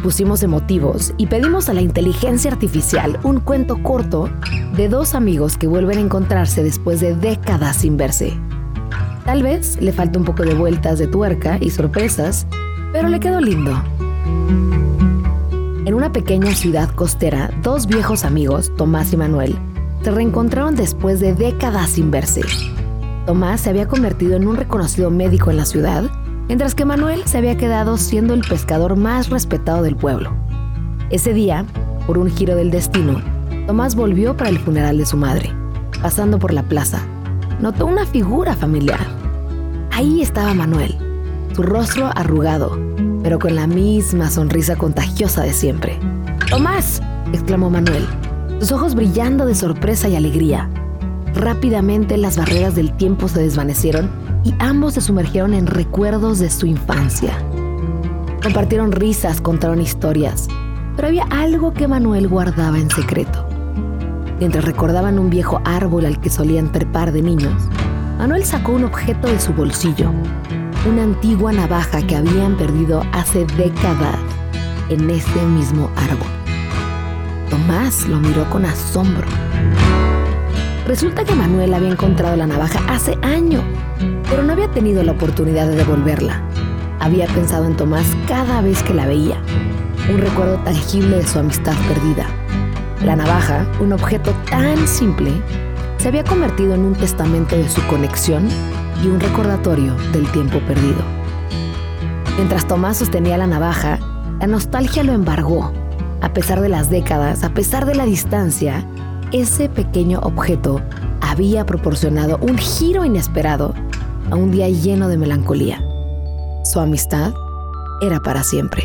pusimos emotivos y pedimos a la inteligencia artificial un cuento corto de dos amigos que vuelven a encontrarse después de décadas sin verse. Tal vez le falta un poco de vueltas de tuerca y sorpresas, pero le quedó lindo. En una pequeña ciudad costera, dos viejos amigos, Tomás y Manuel, se reencontraron después de décadas sin verse. Tomás se había convertido en un reconocido médico en la ciudad, mientras que Manuel se había quedado siendo el pescador más respetado del pueblo. Ese día, por un giro del destino, Tomás volvió para el funeral de su madre. Pasando por la plaza, notó una figura familiar. Ahí estaba Manuel, su rostro arrugado, pero con la misma sonrisa contagiosa de siempre. ¡Tomás! exclamó Manuel, sus ojos brillando de sorpresa y alegría. Rápidamente las barreras del tiempo se desvanecieron y ambos se sumergieron en recuerdos de su infancia. Compartieron risas, contaron historias, pero había algo que Manuel guardaba en secreto. Mientras recordaban un viejo árbol al que solían trepar de niños, Manuel sacó un objeto de su bolsillo, una antigua navaja que habían perdido hace décadas en ese mismo árbol. Tomás lo miró con asombro. Resulta que Manuel había encontrado la navaja hace años, pero no había tenido la oportunidad de devolverla. Había pensado en Tomás cada vez que la veía, un recuerdo tangible de su amistad perdida. La navaja, un objeto tan simple, se había convertido en un testamento de su conexión y un recordatorio del tiempo perdido. Mientras Tomás sostenía la navaja, la nostalgia lo embargó. A pesar de las décadas, a pesar de la distancia, ese pequeño objeto había proporcionado un giro inesperado a un día lleno de melancolía. Su amistad era para siempre.